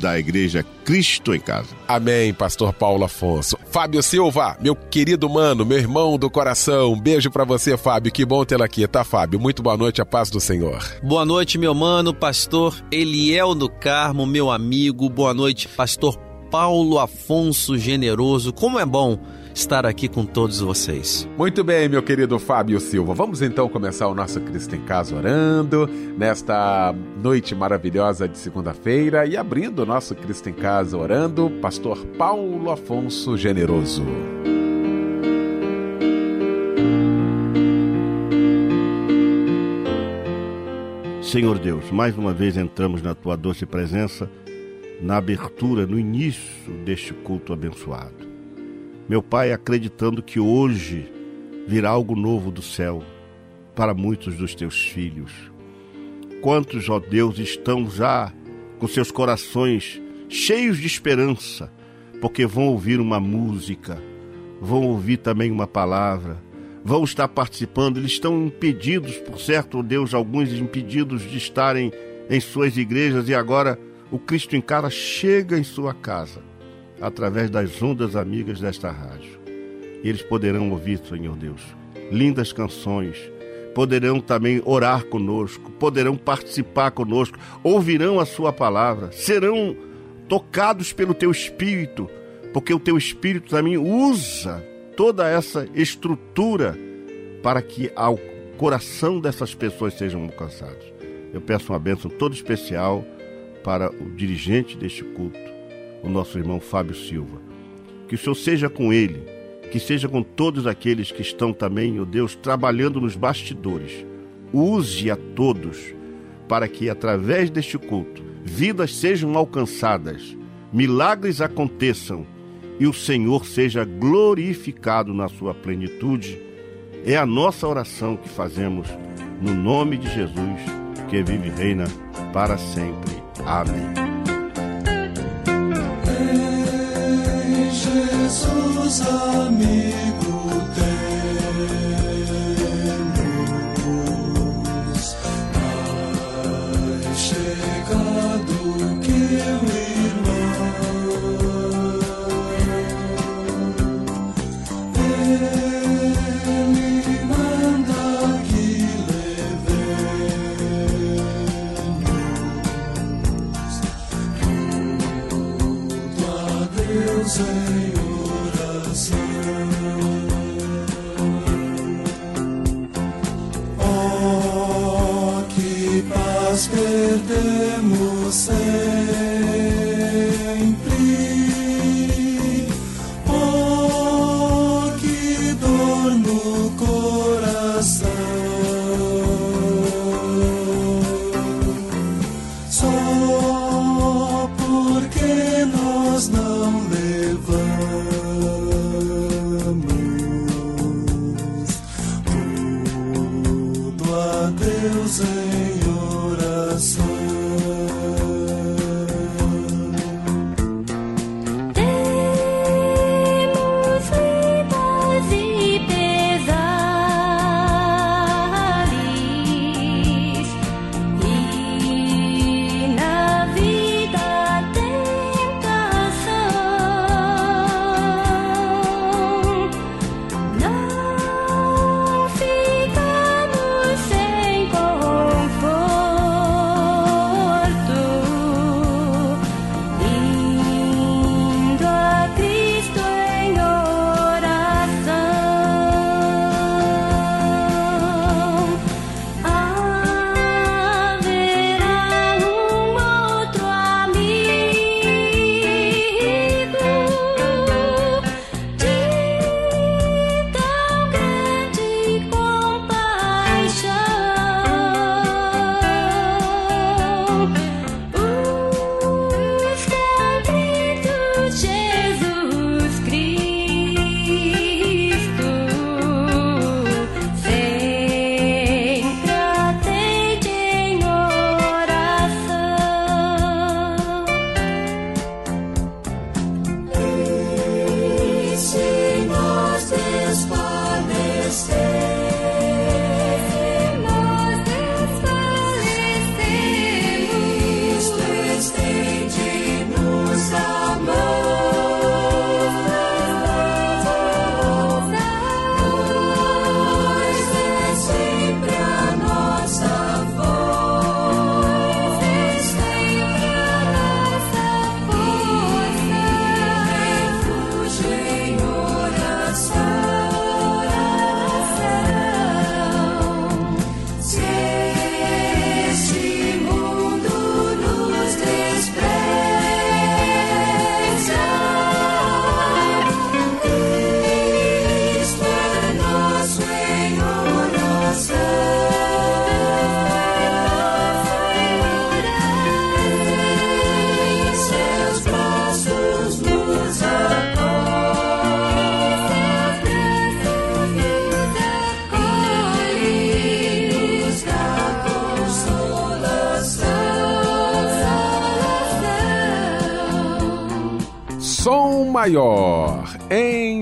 da Igreja Cristo em Casa. Amém, Pastor Paulo Afonso. Fábio Silva, meu querido mano, meu irmão do coração, um beijo para você, Fábio. Que bom tê-lo aqui, tá, Fábio? Muito boa noite, a paz do Senhor. Boa noite, meu mano, Pastor Eliel do Carmo, meu amigo. Boa noite, Pastor Paulo Afonso Generoso. Como é bom estar aqui com todos vocês. Muito bem, meu querido Fábio Silva. Vamos então começar o nosso Cristo em Casa orando nesta noite maravilhosa de segunda-feira e abrindo o nosso Cristo em Casa orando, Pastor Paulo Afonso Generoso. Senhor Deus, mais uma vez entramos na tua doce presença, na abertura, no início deste culto abençoado. Meu Pai, acreditando que hoje virá algo novo do céu para muitos dos teus filhos. Quantos, ó Deus, estão já com seus corações cheios de esperança, porque vão ouvir uma música, vão ouvir também uma palavra, vão estar participando, eles estão impedidos, por certo, Deus, alguns impedidos de estarem em suas igrejas e agora o Cristo em cara chega em sua casa através das ondas amigas desta rádio. Eles poderão ouvir, Senhor Deus, lindas canções, poderão também orar conosco, poderão participar conosco, ouvirão a Sua palavra, serão tocados pelo Teu Espírito, porque o Teu Espírito também usa toda essa estrutura para que ao coração dessas pessoas sejam alcançados. Eu peço uma bênção toda especial para o dirigente deste culto, o nosso irmão Fábio Silva. Que o Senhor seja com ele, que seja com todos aqueles que estão também, ó Deus, trabalhando nos bastidores. Use a todos para que, através deste culto, vidas sejam alcançadas, milagres aconteçam e o Senhor seja glorificado na sua plenitude. É a nossa oração que fazemos no nome de Jesus, que vive e reina para sempre. Amém. Jesus, amigo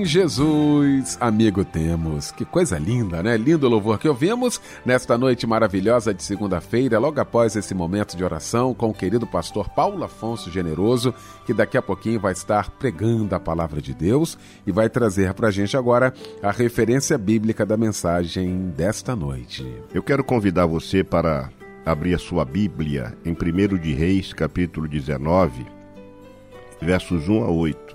Jesus, amigo temos. Que coisa linda, né? Lindo louvor que ouvimos nesta noite maravilhosa de segunda-feira, logo após esse momento de oração com o querido pastor Paulo Afonso Generoso, que daqui a pouquinho vai estar pregando a palavra de Deus e vai trazer para a gente agora a referência bíblica da mensagem desta noite. Eu quero convidar você para abrir a sua Bíblia em 1 de Reis, capítulo 19 versos 1 a 8.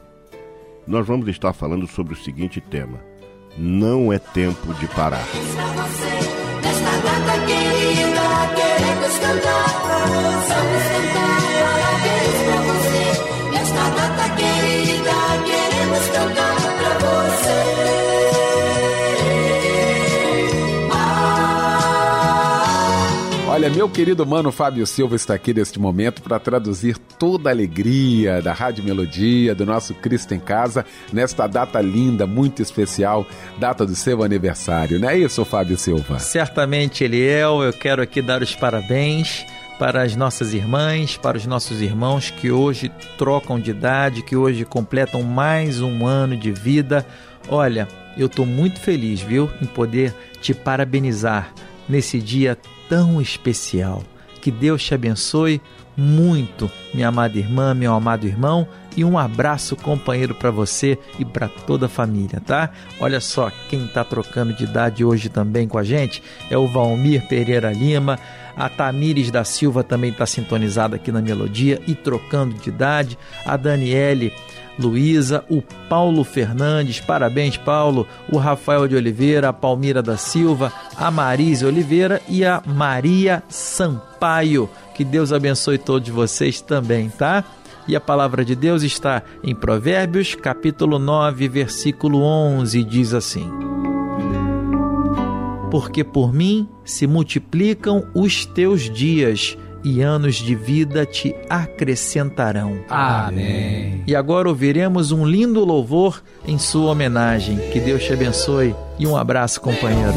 Nós vamos estar falando sobre o seguinte tema: Não é tempo de parar. Nesta data querida, queremos cantar, cantar Olha, meu querido mano Fábio Silva está aqui neste momento para traduzir toda a alegria da Rádio Melodia, do nosso Cristo em Casa, nesta data linda, muito especial, data do seu aniversário. Não é isso, Fábio Silva? Certamente, Eliel, eu quero aqui dar os parabéns para as nossas irmãs, para os nossos irmãos que hoje trocam de idade, que hoje completam mais um ano de vida. Olha, eu estou muito feliz, viu, em poder te parabenizar nesse dia tão especial. Que Deus te abençoe muito, minha amada irmã, meu amado irmão, e um abraço companheiro para você e para toda a família, tá? Olha só, quem está trocando de idade hoje também com a gente é o Valmir Pereira Lima. A Tamires da Silva também está sintonizada aqui na melodia e trocando de idade. A Daniele Luísa, o Paulo Fernandes, parabéns Paulo, o Rafael de Oliveira, a Palmira da Silva, a Marise Oliveira e a Maria Sampaio. Que Deus abençoe todos vocês também, tá? E a palavra de Deus está em Provérbios, capítulo 9, versículo 11, diz assim: Porque por mim se multiplicam os teus dias e anos de vida te acrescentarão. Amém. E agora ouviremos um lindo louvor em sua homenagem. Que Deus te abençoe e um abraço, companheiro.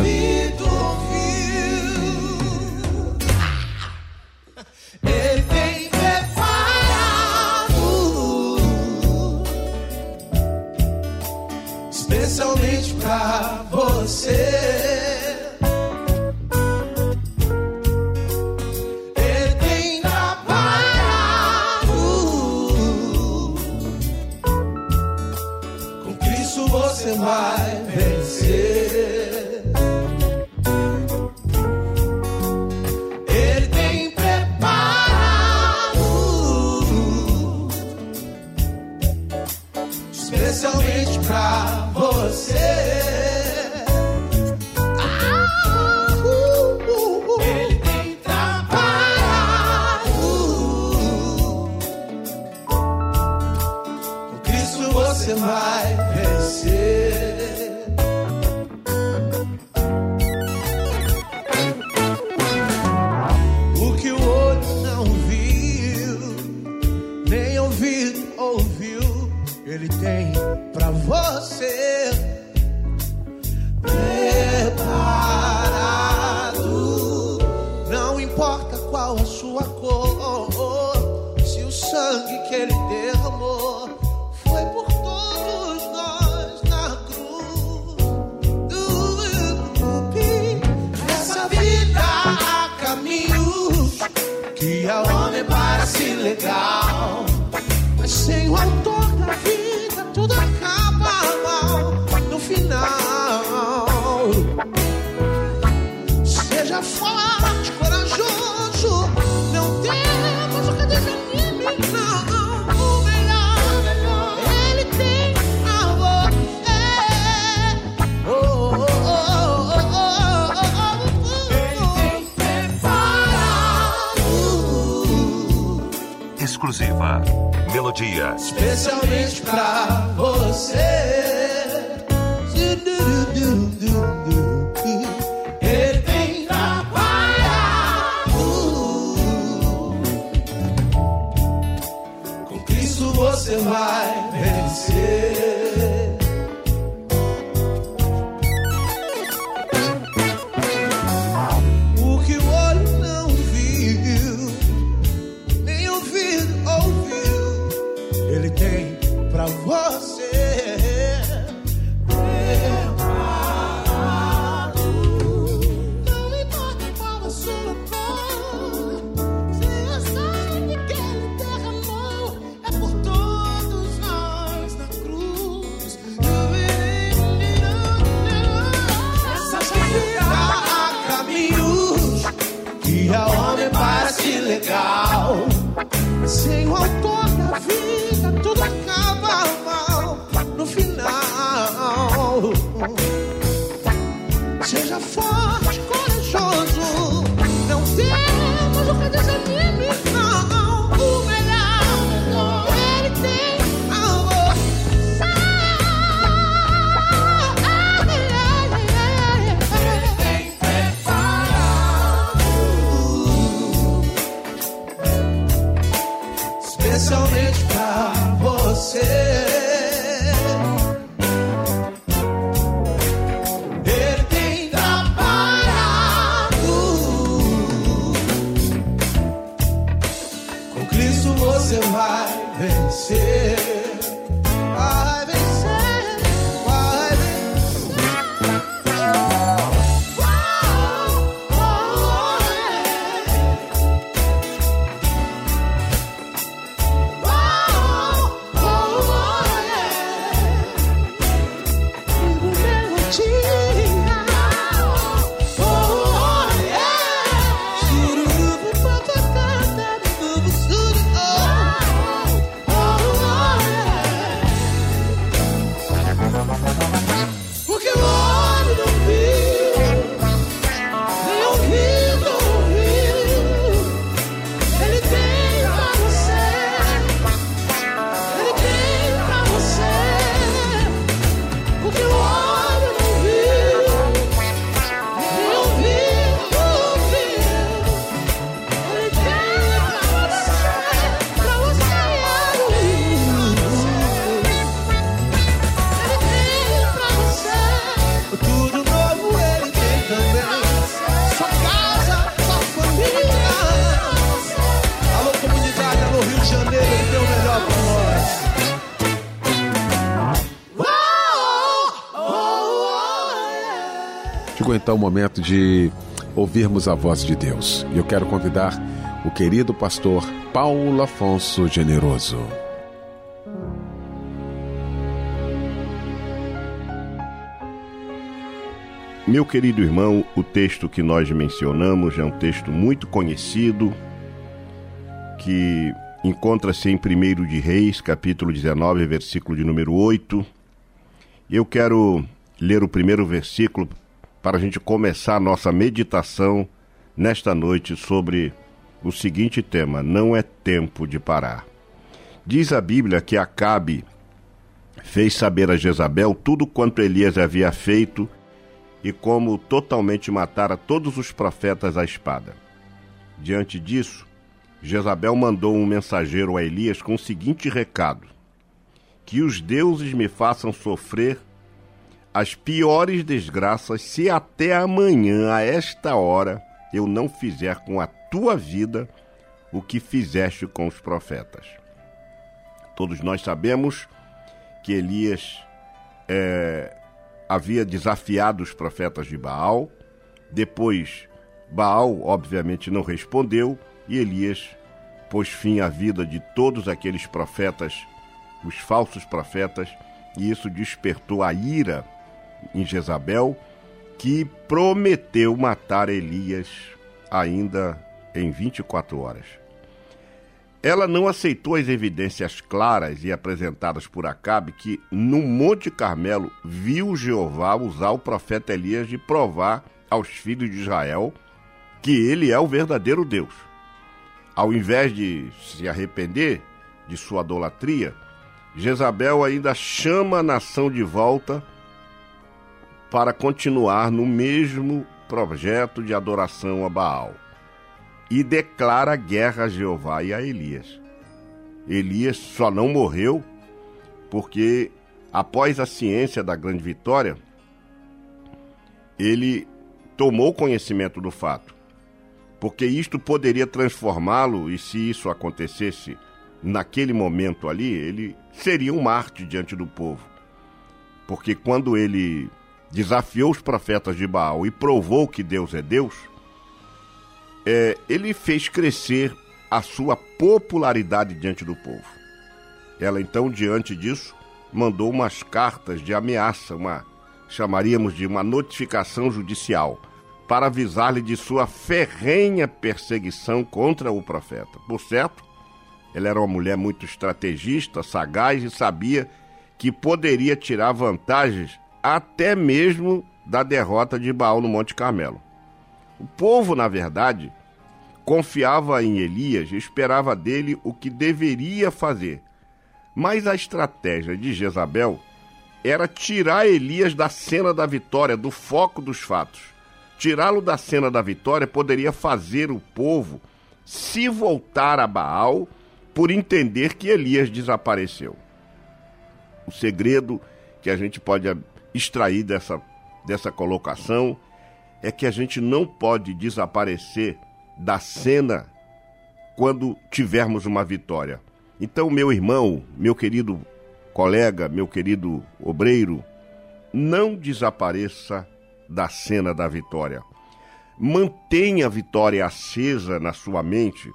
Especialmente pra você. Ele o momento de ouvirmos a voz de Deus. E eu quero convidar o querido pastor Paulo Afonso Generoso. Meu querido irmão, o texto que nós mencionamos é um texto muito conhecido, que encontra-se em 1 de Reis, capítulo 19, versículo de número 8. Eu quero ler o primeiro versículo para a gente começar a nossa meditação nesta noite sobre o seguinte tema: Não é tempo de parar. Diz a Bíblia que Acabe fez saber a Jezabel tudo quanto Elias havia feito e como totalmente matara todos os profetas à espada. Diante disso, Jezabel mandou um mensageiro a Elias com o seguinte recado: Que os deuses me façam sofrer as piores desgraças se até amanhã, a esta hora, eu não fizer com a tua vida o que fizeste com os profetas. Todos nós sabemos que Elias é, havia desafiado os profetas de Baal. Depois, Baal, obviamente, não respondeu e Elias pôs fim à vida de todos aqueles profetas, os falsos profetas, e isso despertou a ira em Jezabel, que prometeu matar Elias ainda em 24 horas. Ela não aceitou as evidências claras e apresentadas por Acabe que no Monte Carmelo viu Jeová usar o profeta Elias de provar aos filhos de Israel que ele é o verdadeiro Deus. Ao invés de se arrepender de sua idolatria, Jezabel ainda chama a nação de volta para continuar no mesmo projeto de adoração a Baal e declara guerra a Jeová e a Elias. Elias só não morreu porque, após a ciência da grande vitória, ele tomou conhecimento do fato, porque isto poderia transformá-lo, e se isso acontecesse naquele momento ali, ele seria um mártir diante do povo. Porque quando ele desafiou os profetas de Baal e provou que Deus é Deus, é, ele fez crescer a sua popularidade diante do povo. Ela então, diante disso, mandou umas cartas de ameaça, uma chamaríamos de uma notificação judicial, para avisar-lhe de sua ferrenha perseguição contra o profeta. Por certo, Ela era uma mulher muito estrategista, sagaz e sabia que poderia tirar vantagens até mesmo da derrota de Baal no Monte Carmelo. O povo, na verdade, confiava em Elias e esperava dele o que deveria fazer. Mas a estratégia de Jezabel era tirar Elias da cena da vitória, do foco dos fatos. Tirá-lo da cena da vitória poderia fazer o povo se voltar a Baal por entender que Elias desapareceu. O segredo que a gente pode extrair dessa, dessa colocação é que a gente não pode desaparecer da cena quando tivermos uma vitória. Então, meu irmão, meu querido colega, meu querido obreiro, não desapareça da cena da vitória. Mantenha a vitória acesa na sua mente,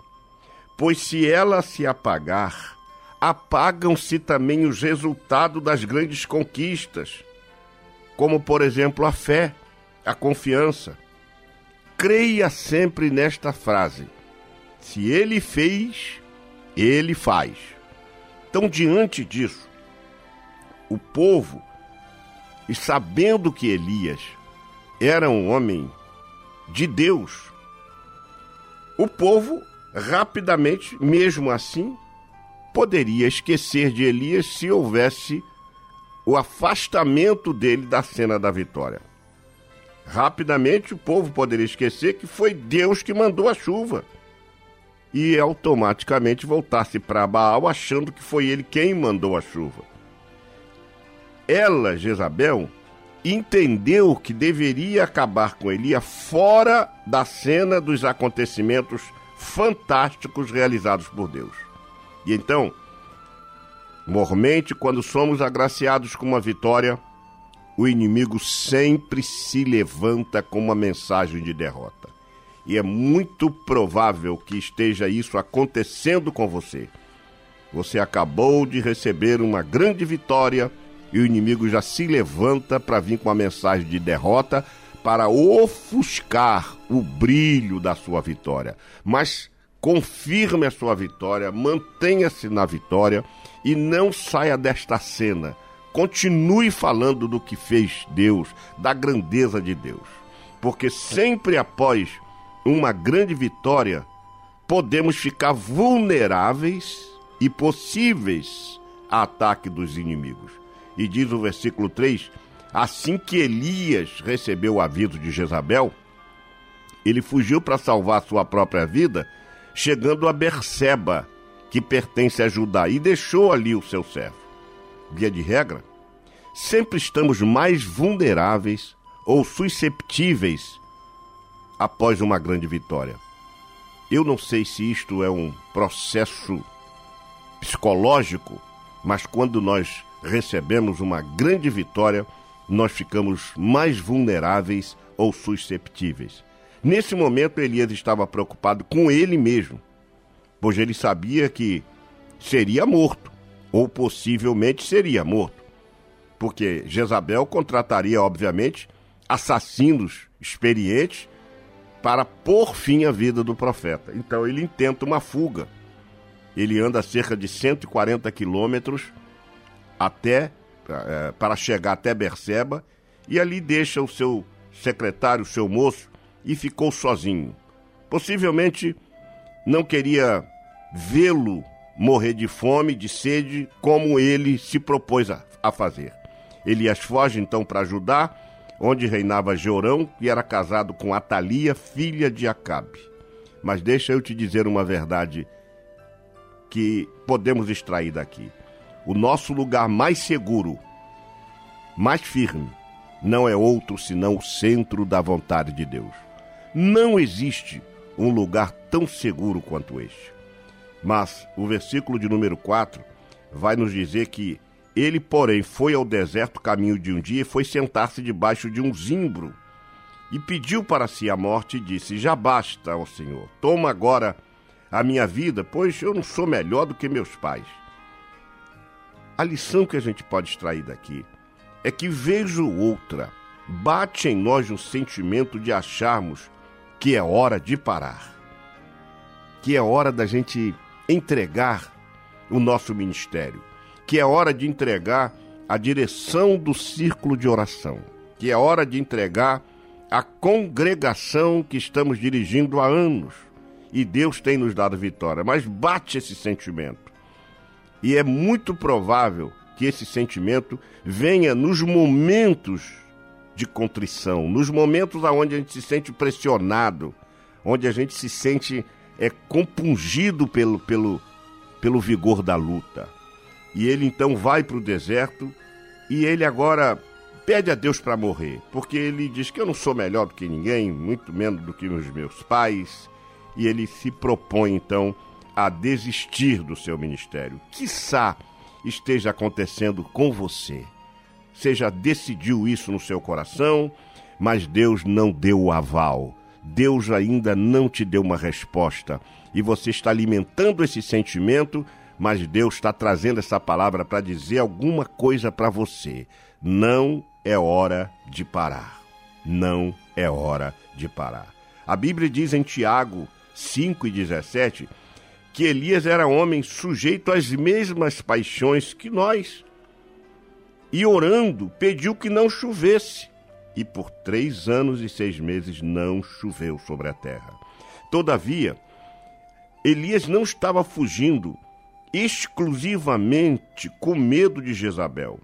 pois se ela se apagar, apagam-se também os resultados das grandes conquistas, como por exemplo a fé, a confiança. Creia sempre nesta frase: se ele fez, ele faz. Então, diante disso, o povo, e sabendo que Elias era um homem de Deus, o povo rapidamente, mesmo assim, poderia esquecer de Elias se houvesse o afastamento dele da cena da vitória. Rapidamente o povo poderia esquecer que foi Deus que mandou a chuva e automaticamente voltar-se para Baal achando que foi ele quem mandou a chuva. Ela, Jezabel, entendeu que deveria acabar com Elias fora da cena dos acontecimentos fantásticos realizados por Deus. E então, mormente, quando somos agraciados com uma vitória, o inimigo sempre se levanta com uma mensagem de derrota. E é muito provável que esteja isso acontecendo com você. Você acabou de receber uma grande vitória e o inimigo já se levanta para vir com uma mensagem de derrota para ofuscar o brilho da sua vitória. Mas confirme a sua vitória, mantenha-se na vitória e não saia desta cena. Continue falando do que fez Deus, da grandeza de Deus. Porque sempre após uma grande vitória, podemos ficar vulneráveis e possíveis a ataque dos inimigos. E diz o versículo 3: Assim que Elias recebeu o aviso de Jezabel, ele fugiu para salvar sua própria vida, chegando a Berseba, que pertence a Judá, e deixou ali o seu servo. Via de regra, sempre estamos mais vulneráveis ou susceptíveis após uma grande vitória. Eu não sei se isto é um processo psicológico, mas quando nós recebemos uma grande vitória, nós ficamos mais vulneráveis ou susceptíveis. Nesse momento, Elias estava preocupado com ele mesmo, pois ele sabia que seria morto, ou possivelmente seria morto, porque Jezabel contrataria, obviamente, assassinos experientes para pôr fim à vida do profeta. Então ele intenta uma fuga. Ele anda cerca de 140 quilômetros até é, para chegar até Berseba e ali deixa o seu secretário, o seu moço, e ficou sozinho. Possivelmente não queria vê-lo morrer de fome, de sede, como ele se propôs a, a fazer. Elias foge então para Judá, onde reinava Jeorão, que era casado com Atalia, filha de Acabe. Mas deixa eu te dizer uma verdade que podemos extrair daqui. O nosso lugar mais seguro, mais firme, não é outro senão o centro da vontade de Deus. Não existe um lugar tão seguro quanto este. Mas o versículo de número 4 vai nos dizer que ele, porém, foi ao deserto caminho de um dia e foi sentar-se debaixo de um zimbro e pediu para si a morte e disse: Já basta, ó Senhor, toma agora a minha vida, pois eu não sou melhor do que meus pais. A lição que a gente pode extrair daqui é que, vejo outra, bate em nós um sentimento de acharmos que é hora de parar, que é hora da gente entregar o nosso ministério, que é hora de entregar a direção do círculo de oração, que é hora de entregar a congregação que estamos dirigindo há anos. E Deus tem nos dado vitória, mas bate esse sentimento. E é muito provável que esse sentimento venha nos momentos de contrição, nos momentos onde a gente se sente pressionado, onde a gente se sente é, compungido pelo, pelo, pelo vigor da luta. E ele então vai para o deserto e ele agora pede a Deus para morrer, porque ele diz que eu não sou melhor do que ninguém, muito menos do que os meus pais, e ele se propõe então a desistir do seu ministério. Quiçá esteja acontecendo com você. Você já decidiu isso no seu coração, mas Deus não deu o aval. Deus ainda não te deu uma resposta. E você está alimentando esse sentimento, mas Deus está trazendo essa palavra para dizer alguma coisa para você. Não é hora de parar. Não é hora de parar. A Bíblia diz em Tiago 5 e 17 que Elias era homem sujeito às mesmas paixões que nós. E orando, pediu que não chovesse. E por três anos e seis meses não choveu sobre a terra. Todavia, Elias não estava fugindo exclusivamente com medo de Jezabel.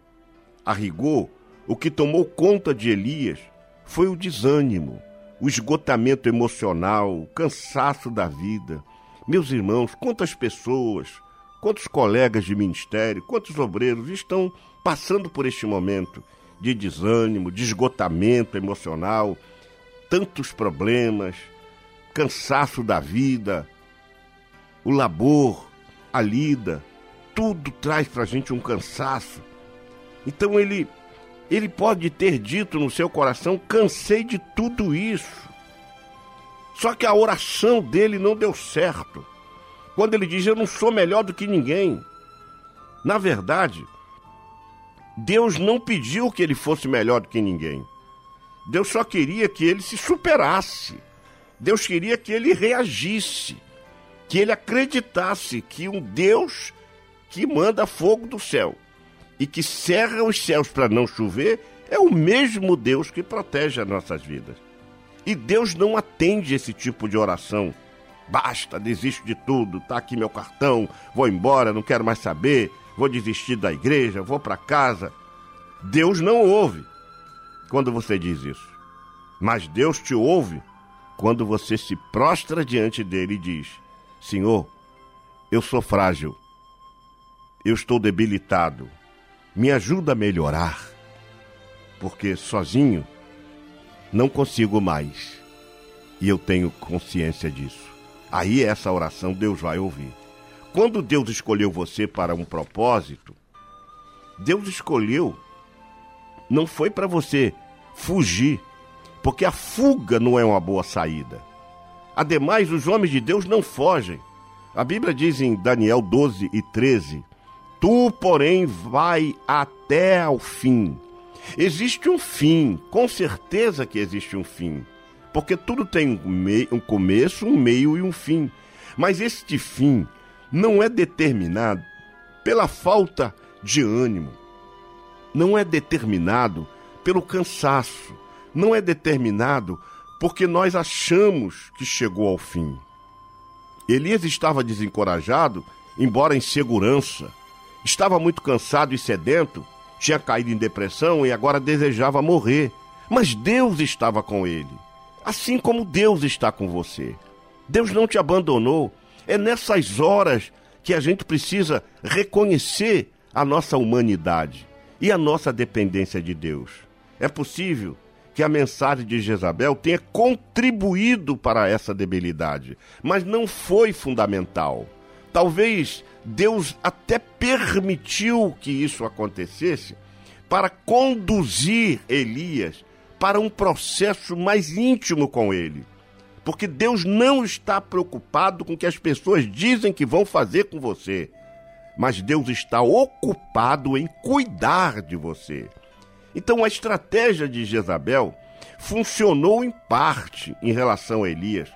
A rigor, o que tomou conta de Elias foi o desânimo, o esgotamento emocional, o cansaço da vida meus irmãos, quantas pessoas, quantos colegas de ministério, quantos obreiros estão passando por este momento de desânimo, de esgotamento emocional, tantos problemas, cansaço da vida, o labor, a lida, tudo traz para a gente um cansaço. Então ele, ele pode ter dito no seu coração: cansei de tudo isso. Só que a oração dele não deu certo. Quando ele diz: Eu não sou melhor do que ninguém. Na verdade, Deus não pediu que ele fosse melhor do que ninguém. Deus só queria que ele se superasse. Deus queria que ele reagisse, que ele acreditasse que um Deus que manda fogo do céu e que cerra os céus para não chover é o mesmo Deus que protege as nossas vidas. E Deus não atende esse tipo de oração. Basta, desisto de tudo, tá aqui meu cartão, vou embora, não quero mais saber, vou desistir da igreja, vou para casa. Deus não ouve quando você diz isso. Mas Deus te ouve quando você se prostra diante dele e diz: Senhor, eu sou frágil, eu estou debilitado, me ajuda a melhorar, porque sozinho não consigo mais. E eu tenho consciência disso. Aí essa oração Deus vai ouvir. Quando Deus escolheu você para um propósito, Deus escolheu não foi para você fugir, porque a fuga não é uma boa saída. Ademais, os homens de Deus não fogem. A Bíblia diz em Daniel 12 e 13: Tu, porém, vai até ao fim Existe um fim, com certeza que existe um fim. Porque tudo tem um, meio, um começo, um meio e um fim. Mas este fim não é determinado pela falta de ânimo, não é determinado pelo cansaço, não é determinado porque nós achamos que chegou ao fim. Elias estava desencorajado, embora em segurança, estava muito cansado e sedento tinha caído em depressão e agora desejava morrer. Mas Deus estava com ele, assim como Deus está com você. Deus não te abandonou. É nessas horas que a gente precisa reconhecer a nossa humanidade e a nossa dependência de Deus. É possível que a mensagem de Jezabel tenha contribuído para essa debilidade, mas não foi fundamental. Talvez Deus até permitiu que isso acontecesse para conduzir Elias para um processo mais íntimo com ele. Porque Deus não está preocupado com o que as pessoas dizem que vão fazer com você, mas Deus está ocupado em cuidar de você. Então a estratégia de Jezabel funcionou em parte em relação a Elias,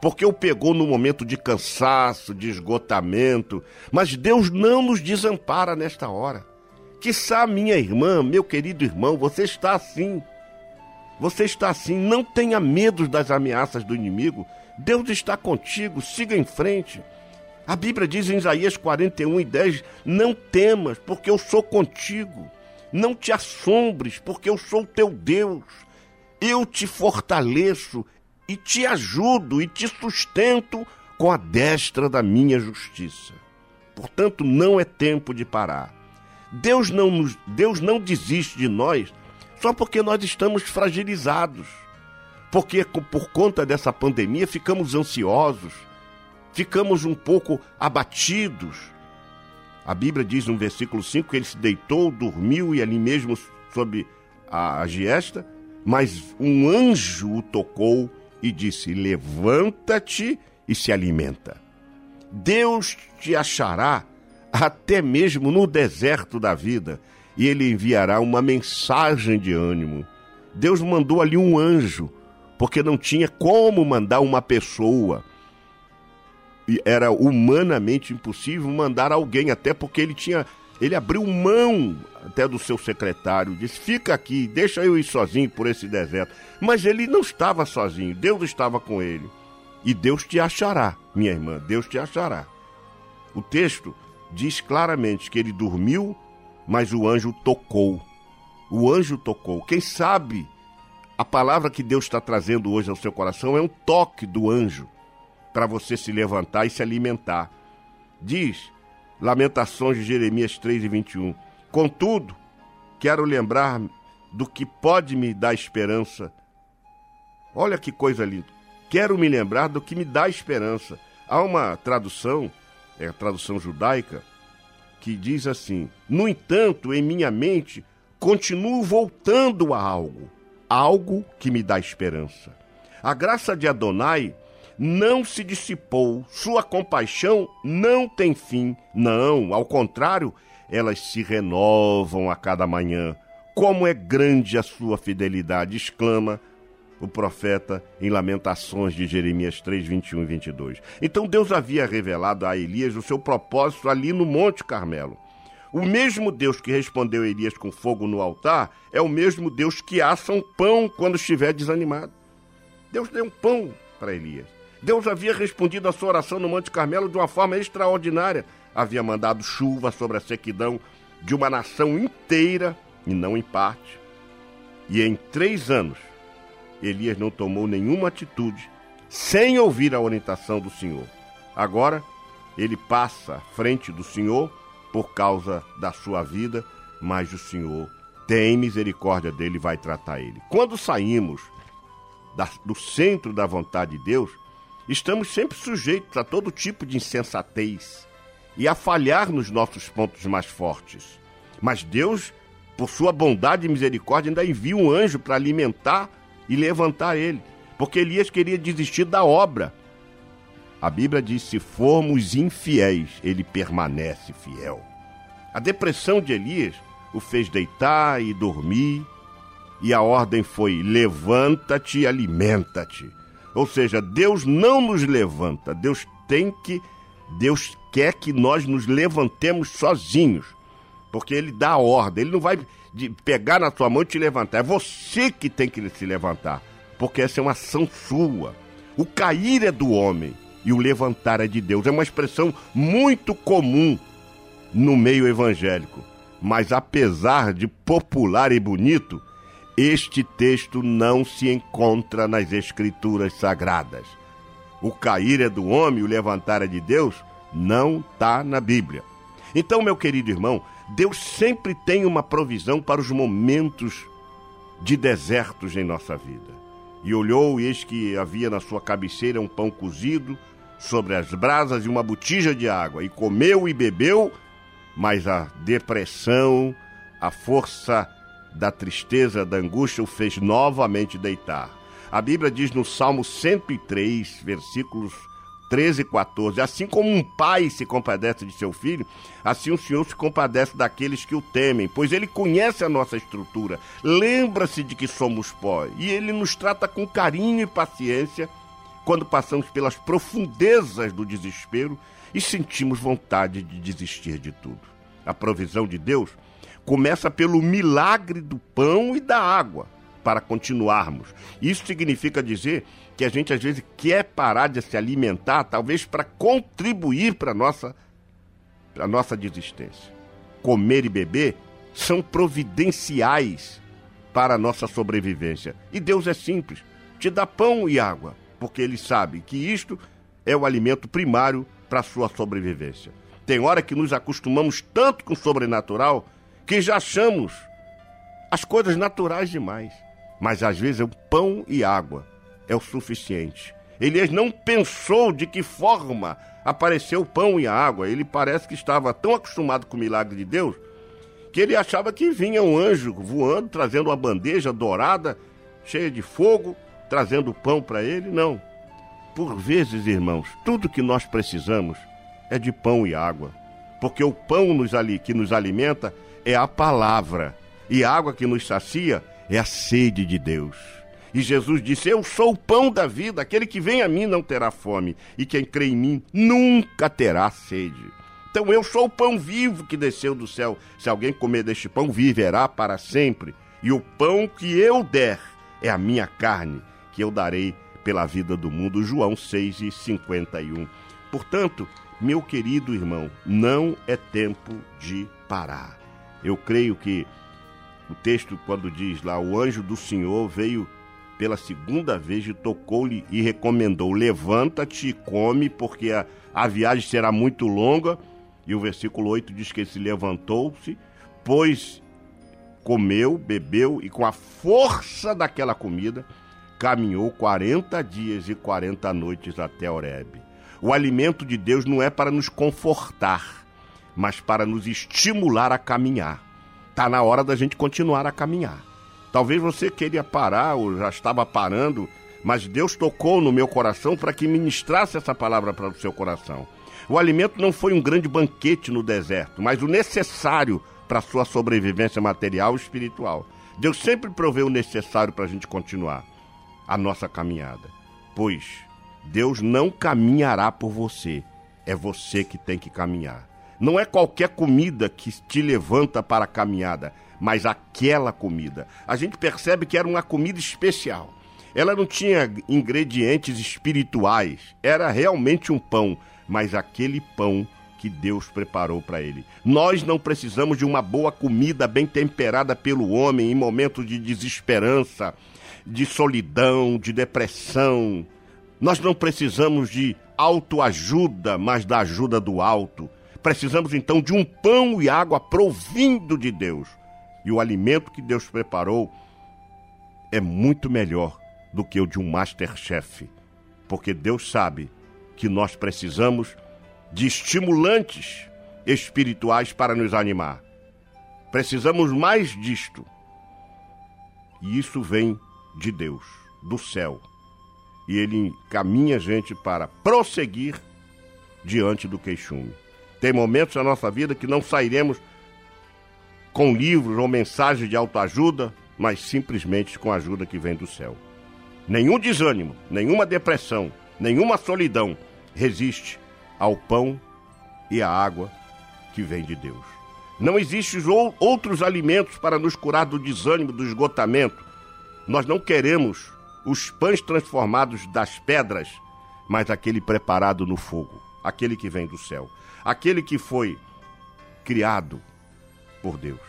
porque o pegou no momento de cansaço, de esgotamento. Mas Deus não nos desampara nesta hora. Quiçá, minha irmã, meu querido irmão, você está assim. Você está assim, não tenha medo das ameaças do inimigo. Deus está contigo, siga em frente. A Bíblia diz em Isaías 41 e 10: Não temas, porque eu sou contigo. Não te assombres, porque eu sou teu Deus. Eu te fortaleço e te ajudo e te sustento com a destra da minha justiça. Portanto, não é tempo de parar. Deus não, nos, Deus não desiste de nós só porque nós estamos fragilizados. Porque por conta dessa pandemia ficamos ansiosos, ficamos um pouco abatidos. A Bíblia diz no versículo 5 que ele se deitou, dormiu e ali mesmo sob a giesta, mas um anjo o tocou e disse: Levanta-te e se alimenta. Deus te achará até mesmo no deserto da vida e ele enviará uma mensagem de ânimo. Deus mandou ali um anjo, porque não tinha como mandar uma pessoa. E era humanamente impossível mandar alguém, até porque ele tinha. Ele abriu mão até do seu secretário, disse: Fica aqui, deixa eu ir sozinho por esse deserto. Mas ele não estava sozinho, Deus estava com ele. E Deus te achará, minha irmã, Deus te achará. O texto diz claramente que ele dormiu mas o anjo tocou. O anjo tocou. Quem sabe a palavra que Deus está trazendo hoje ao seu coração é um toque do anjo para você se levantar e se alimentar. Diz Lamentações de Jeremias 3 e 21. Contudo, quero lembrar do que pode me dar esperança. Olha que coisa linda. Quero me lembrar do que me dá esperança. Há uma tradução, é a tradução judaica, que diz assim: No entanto, em minha mente, continuo voltando a algo, algo que me dá esperança. A graça de Adonai não se dissipou, sua compaixão não tem fim. Não, ao contrário, elas se renovam a cada manhã. Como é grande a sua fidelidade! exclama o profeta em Lamentações de Jeremias 3, 21 e 22. Então Deus havia revelado a Elias o seu propósito ali no Monte Carmelo. O mesmo Deus que respondeu Elias com fogo no altar é o mesmo Deus que assa um pão quando estiver desanimado. Deus deu um pão para Elias. Deus havia respondido a sua oração no Monte Carmelo de uma forma extraordinária. Havia mandado chuva sobre a sequidão de uma nação inteira e não em parte. E em três anos, Elias não tomou nenhuma atitude sem ouvir a orientação do Senhor. Agora, ele passa à frente do Senhor por causa da sua vida, mas o Senhor tem misericórdia dele e vai tratar ele. Quando saímos da, do centro da vontade de Deus, estamos sempre sujeitos a todo tipo de insensatez e a falhar nos nossos pontos mais fortes. Mas Deus, por sua bondade e misericórdia, ainda envia um anjo para alimentar e levantar ele, porque Elias queria desistir da obra. A Bíblia diz: se formos infiéis, ele permanece fiel. A depressão de Elias o fez deitar e dormir, e a ordem foi: levanta-te e alimenta-te. Ou seja, Deus não nos levanta, Deus tem que, Deus quer que nós nos levantemos sozinhos, porque Ele dá a ordem, Ele não vai de pegar na sua mão e te levantar. É você que tem que se levantar, porque essa é uma ação sua. O cair é do homem e o levantar é de Deus. É uma expressão muito comum no meio evangélico. Mas apesar de popular e bonito, este texto não se encontra nas escrituras sagradas. O cair é do homem, o levantar é de Deus, não está na Bíblia. Então, meu querido irmão, Deus sempre tem uma provisão para os momentos de desertos em nossa vida. E olhou, e eis que havia na sua cabeceira um pão cozido sobre as brasas e uma botija de água. E comeu e bebeu, mas a depressão, a força da tristeza, da angústia o fez novamente deitar. A Bíblia diz no Salmo 103, versículos 13 e 14. Assim como um pai se compadece de seu filho, assim o Senhor se compadece daqueles que o temem, pois ele conhece a nossa estrutura, lembra-se de que somos pó, e ele nos trata com carinho e paciência, quando passamos pelas profundezas do desespero e sentimos vontade de desistir de tudo. A provisão de Deus começa pelo milagre do pão e da água para continuarmos. Isso significa dizer que a gente às vezes quer parar de se alimentar, talvez para contribuir para a nossa, nossa desistência. Comer e beber são providenciais para a nossa sobrevivência. E Deus é simples: te dá pão e água, porque Ele sabe que isto é o alimento primário para a sua sobrevivência. Tem hora que nos acostumamos tanto com o sobrenatural que já achamos as coisas naturais demais. Mas às vezes o pão e água é o suficiente. Elias não pensou de que forma apareceu o pão e a água. Ele parece que estava tão acostumado com o milagre de Deus que ele achava que vinha um anjo voando, trazendo uma bandeja dourada, cheia de fogo, trazendo pão para ele. Não. Por vezes, irmãos, tudo que nós precisamos é de pão e água. Porque o pão nos ali, que nos alimenta é a palavra, e a água que nos sacia é a sede de Deus. E Jesus disse: Eu sou o pão da vida, aquele que vem a mim não terá fome, e quem crê em mim nunca terá sede. Então eu sou o pão vivo que desceu do céu. Se alguém comer deste pão, viverá para sempre. E o pão que eu der é a minha carne, que eu darei pela vida do mundo. João 6 e 51. Portanto, meu querido irmão, não é tempo de parar. Eu creio que o texto, quando diz lá, o anjo do Senhor veio pela segunda vez e tocou-lhe e recomendou: Levanta-te e come, porque a, a viagem será muito longa e o versículo 8 diz que ele se levantou-se, pois comeu, bebeu e com a força daquela comida caminhou 40 dias e 40 noites até Horebe. O alimento de Deus não é para nos confortar, mas para nos estimular a caminhar. Está na hora da gente continuar a caminhar. Talvez você queria parar ou já estava parando, mas Deus tocou no meu coração para que ministrasse essa palavra para o seu coração. O alimento não foi um grande banquete no deserto, mas o necessário para a sua sobrevivência material e espiritual. Deus sempre proveu o necessário para a gente continuar a nossa caminhada. Pois Deus não caminhará por você, é você que tem que caminhar. Não é qualquer comida que te levanta para a caminhada, mas aquela comida. A gente percebe que era uma comida especial. Ela não tinha ingredientes espirituais, era realmente um pão mas aquele pão que Deus preparou para ele. Nós não precisamos de uma boa comida bem temperada pelo homem em momentos de desesperança, de solidão, de depressão. Nós não precisamos de autoajuda, mas da ajuda do alto. Precisamos então de um pão e água provindo de Deus. E o alimento que Deus preparou é muito melhor do que o de um masterchef, porque Deus sabe que nós precisamos de estimulantes espirituais para nos animar. Precisamos mais disto. E isso vem de Deus, do céu. E ele encaminha a gente para prosseguir diante do queixume. Tem momentos na nossa vida que não sairemos com livros ou mensagens de autoajuda, mas simplesmente com a ajuda que vem do céu. Nenhum desânimo, nenhuma depressão, nenhuma solidão resiste ao pão e à água que vem de Deus. Não existem outros alimentos para nos curar do desânimo, do esgotamento. Nós não queremos os pães transformados das pedras, mas aquele preparado no fogo, aquele que vem do céu, aquele que foi criado por Deus.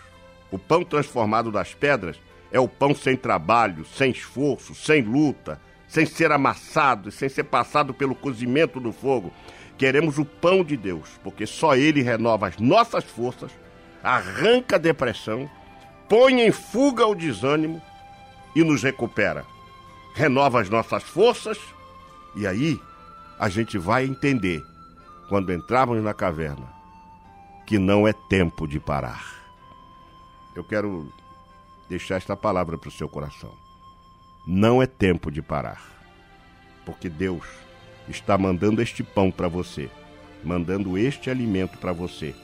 O pão transformado das pedras é o pão sem trabalho, sem esforço, sem luta, sem ser amassado, sem ser passado pelo cozimento do fogo. Queremos o pão de Deus, porque só Ele renova as nossas forças, arranca a depressão, põe em fuga o desânimo e nos recupera. Renova as nossas forças e aí a gente vai entender, quando entrarmos na caverna, que não é tempo de parar. Eu quero deixar esta palavra para o seu coração. Não é tempo de parar. Porque Deus está mandando este pão para você, mandando este alimento para você,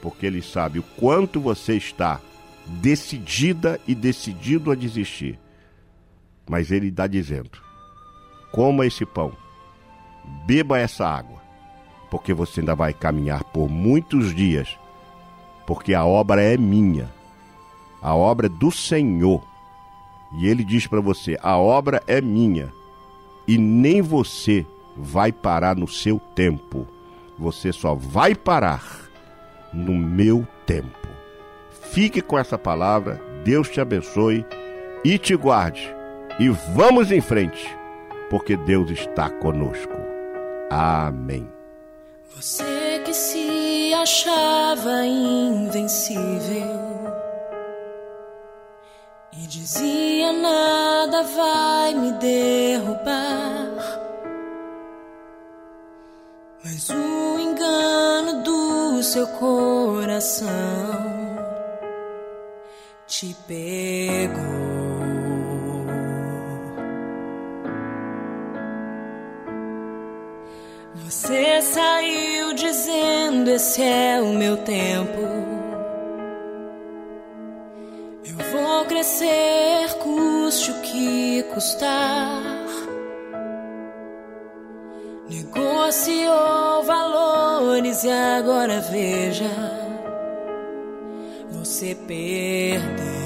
porque Ele sabe o quanto você está decidida e decidido a desistir. Mas Ele está dizendo: coma esse pão, beba essa água, porque você ainda vai caminhar por muitos dias, porque a obra é minha, a obra é do Senhor. E ele diz para você: a obra é minha, e nem você vai parar no seu tempo, você só vai parar no meu tempo. Fique com essa palavra, Deus te abençoe e te guarde. E vamos em frente, porque Deus está conosco. Amém. Você que se achava invencível e dizia nada vai me derrubar. Mas o engano do seu coração te pegou. Você saiu dizendo: Esse é o meu tempo. Eu vou crescer, custe o que custar. Negociou valores e agora veja, você perdeu.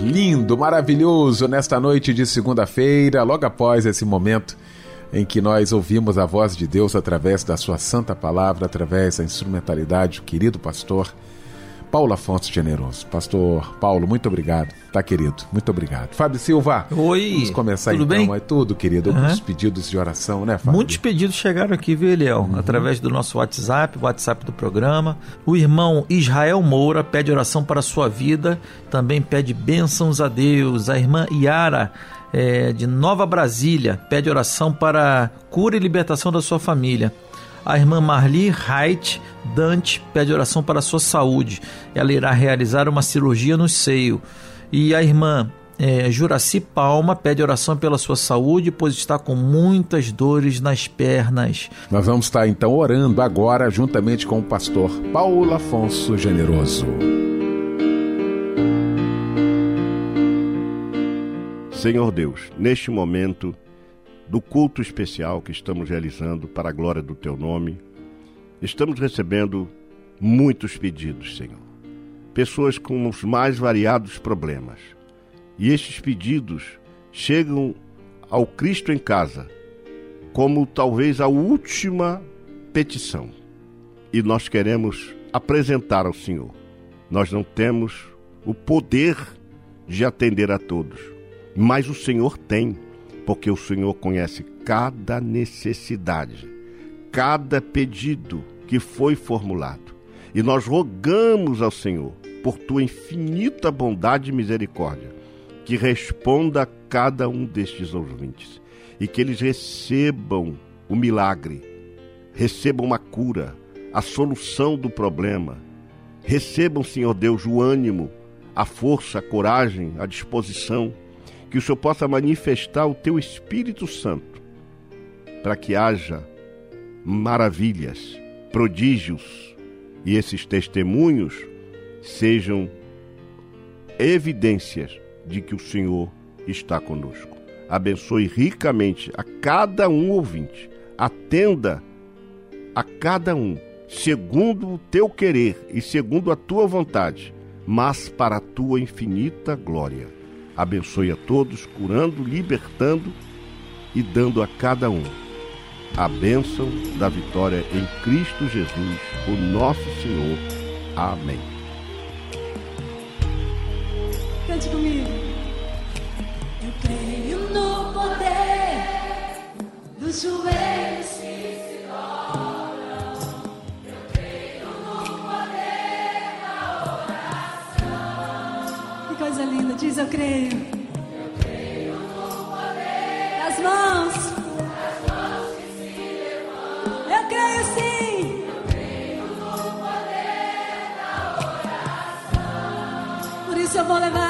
Lindo, maravilhoso nesta noite de segunda-feira, logo após esse momento em que nós ouvimos a voz de Deus através da sua santa palavra, através da instrumentalidade do querido pastor Paulo Afonso Generoso. Pastor Paulo, muito obrigado. Tá, querido? Muito obrigado. Fábio Silva. Oi. Vamos começar tudo então. bem? É tudo, querido. Uhum. Os pedidos de oração, né, Fábio? Muitos pedidos chegaram aqui, viu, Eliel? Uhum. Através do nosso WhatsApp, o WhatsApp do programa. O irmão Israel Moura pede oração para a sua vida, também pede bênçãos a Deus. A irmã Yara, é, de Nova Brasília, pede oração para cura e libertação da sua família. A irmã Marli Haidt Dante pede oração para a sua saúde. Ela irá realizar uma cirurgia no seio. E a irmã é, Juraci Palma pede oração pela sua saúde, pois está com muitas dores nas pernas. Nós vamos estar então orando agora, juntamente com o pastor Paulo Afonso Generoso. Senhor Deus, neste momento do culto especial que estamos realizando para a glória do Teu nome, estamos recebendo muitos pedidos, Senhor. Pessoas com os mais variados problemas. E estes pedidos chegam ao Cristo em casa como talvez a última petição. E nós queremos apresentar ao Senhor. Nós não temos o poder de atender a todos, mas o Senhor tem, porque o Senhor conhece cada necessidade, cada pedido que foi formulado. E nós rogamos ao Senhor, por tua infinita bondade e misericórdia, que responda a cada um destes ouvintes e que eles recebam o milagre, recebam a cura, a solução do problema. Recebam, Senhor Deus, o ânimo, a força, a coragem, a disposição, que o Senhor possa manifestar o teu Espírito Santo, para que haja maravilhas, prodígios, e esses testemunhos sejam evidências de que o Senhor está conosco. Abençoe ricamente a cada um ouvinte. Atenda a cada um, segundo o teu querer e segundo a tua vontade, mas para a tua infinita glória. Abençoe a todos, curando, libertando e dando a cada um a bênção da vitória em Cristo Jesus, o nosso Senhor. Amém. Cante comigo. Eu creio no poder dos joelhos Diz eu creio. Eu poder Das mãos. Eu creio sim. Eu poder da oração. Por isso eu vou levar.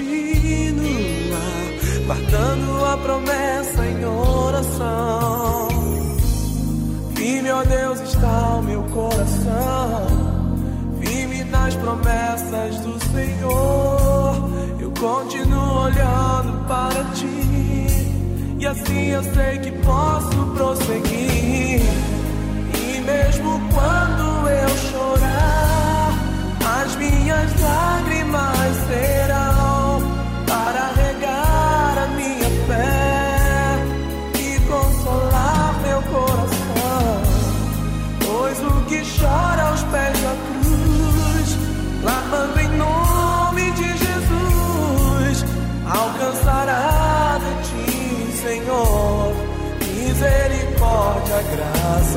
Pra continuar, guardando a promessa em oração. Firme, ó Deus, está o meu coração. Firme nas promessas do Senhor. Eu continuo olhando para ti. E assim eu sei que posso prosseguir. E mesmo quando eu chorar, as minhas lágrimas serão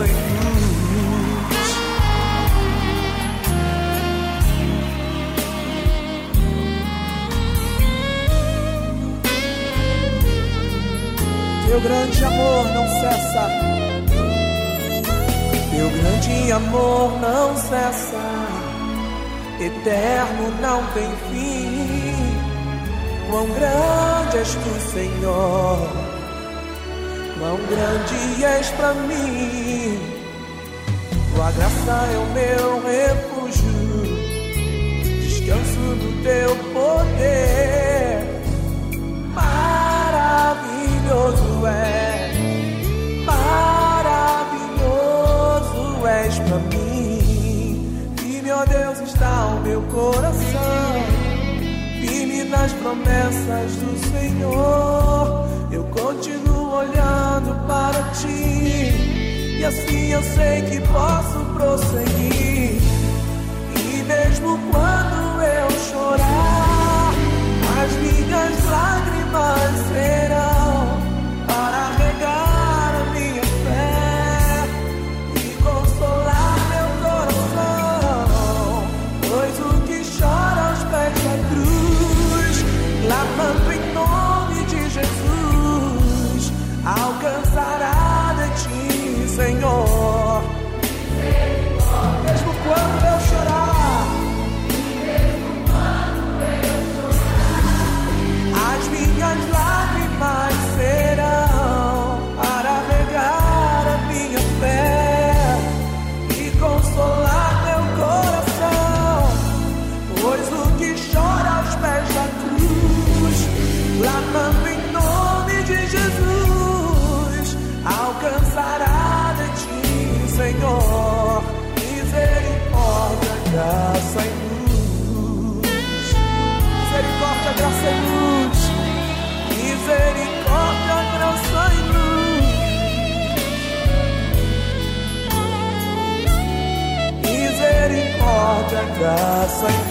e luz. Teu grande amor não cessa. Teu grande amor não cessa. Eterno não tem fim. Quão grande és tu, Senhor. Quão grande és pra mim. Tua graça é o meu refúgio. Descanso no teu poder maravilhoso é, maravilhoso és pra mim. Firme, ó Deus, está o meu coração, firme nas promessas do Senhor. Eu continuo olhando para ti, e assim eu sei que posso prosseguir. E mesmo quando eu chorar, as minhas lágrimas serão a graça que